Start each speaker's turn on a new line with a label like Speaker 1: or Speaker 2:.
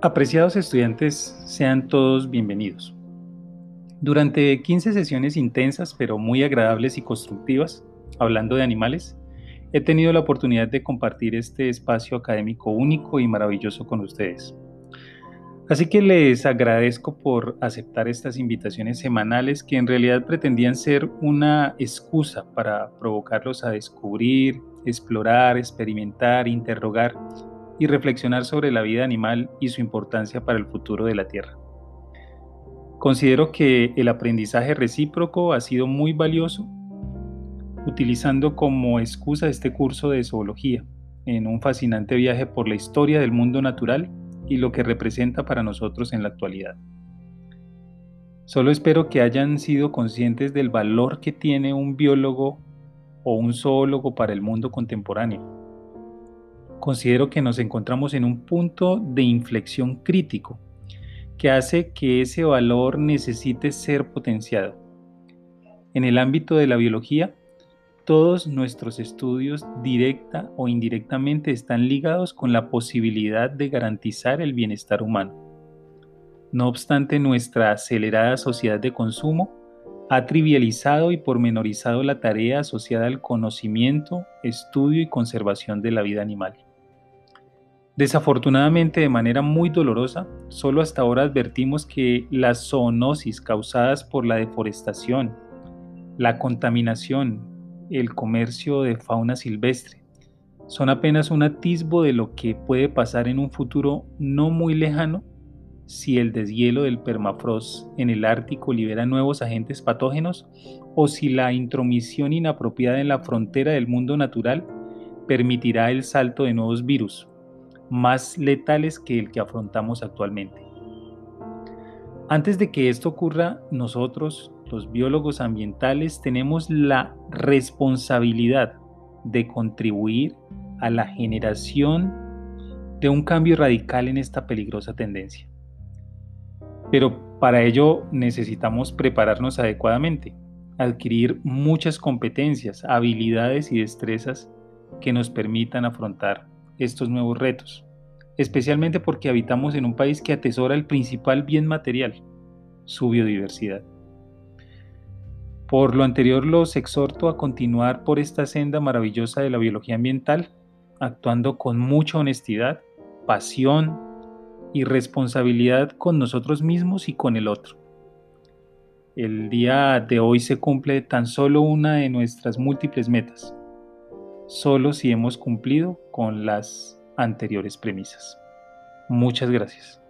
Speaker 1: Apreciados estudiantes, sean todos bienvenidos. Durante 15 sesiones intensas pero muy agradables y constructivas, hablando de animales, he tenido la oportunidad de compartir este espacio académico único y maravilloso con ustedes. Así que les agradezco por aceptar estas invitaciones semanales que en realidad pretendían ser una excusa para provocarlos a descubrir, explorar, experimentar, interrogar y reflexionar sobre la vida animal y su importancia para el futuro de la Tierra. Considero que el aprendizaje recíproco ha sido muy valioso, utilizando como excusa este curso de zoología, en un fascinante viaje por la historia del mundo natural y lo que representa para nosotros en la actualidad. Solo espero que hayan sido conscientes del valor que tiene un biólogo o un zoólogo para el mundo contemporáneo considero que nos encontramos en un punto de inflexión crítico que hace que ese valor necesite ser potenciado. En el ámbito de la biología, todos nuestros estudios directa o indirectamente están ligados con la posibilidad de garantizar el bienestar humano. No obstante, nuestra acelerada sociedad de consumo ha trivializado y pormenorizado la tarea asociada al conocimiento, estudio y conservación de la vida animal. Desafortunadamente, de manera muy dolorosa, solo hasta ahora advertimos que las zoonosis causadas por la deforestación, la contaminación, el comercio de fauna silvestre, son apenas un atisbo de lo que puede pasar en un futuro no muy lejano si el deshielo del permafrost en el Ártico libera nuevos agentes patógenos o si la intromisión inapropiada en la frontera del mundo natural permitirá el salto de nuevos virus más letales que el que afrontamos actualmente. Antes de que esto ocurra, nosotros, los biólogos ambientales, tenemos la responsabilidad de contribuir a la generación de un cambio radical en esta peligrosa tendencia. Pero para ello necesitamos prepararnos adecuadamente, adquirir muchas competencias, habilidades y destrezas que nos permitan afrontar estos nuevos retos, especialmente porque habitamos en un país que atesora el principal bien material, su biodiversidad. Por lo anterior los exhorto a continuar por esta senda maravillosa de la biología ambiental, actuando con mucha honestidad, pasión y responsabilidad con nosotros mismos y con el otro. El día de hoy se cumple tan solo una de nuestras múltiples metas, solo si hemos cumplido con las anteriores premisas. Muchas gracias.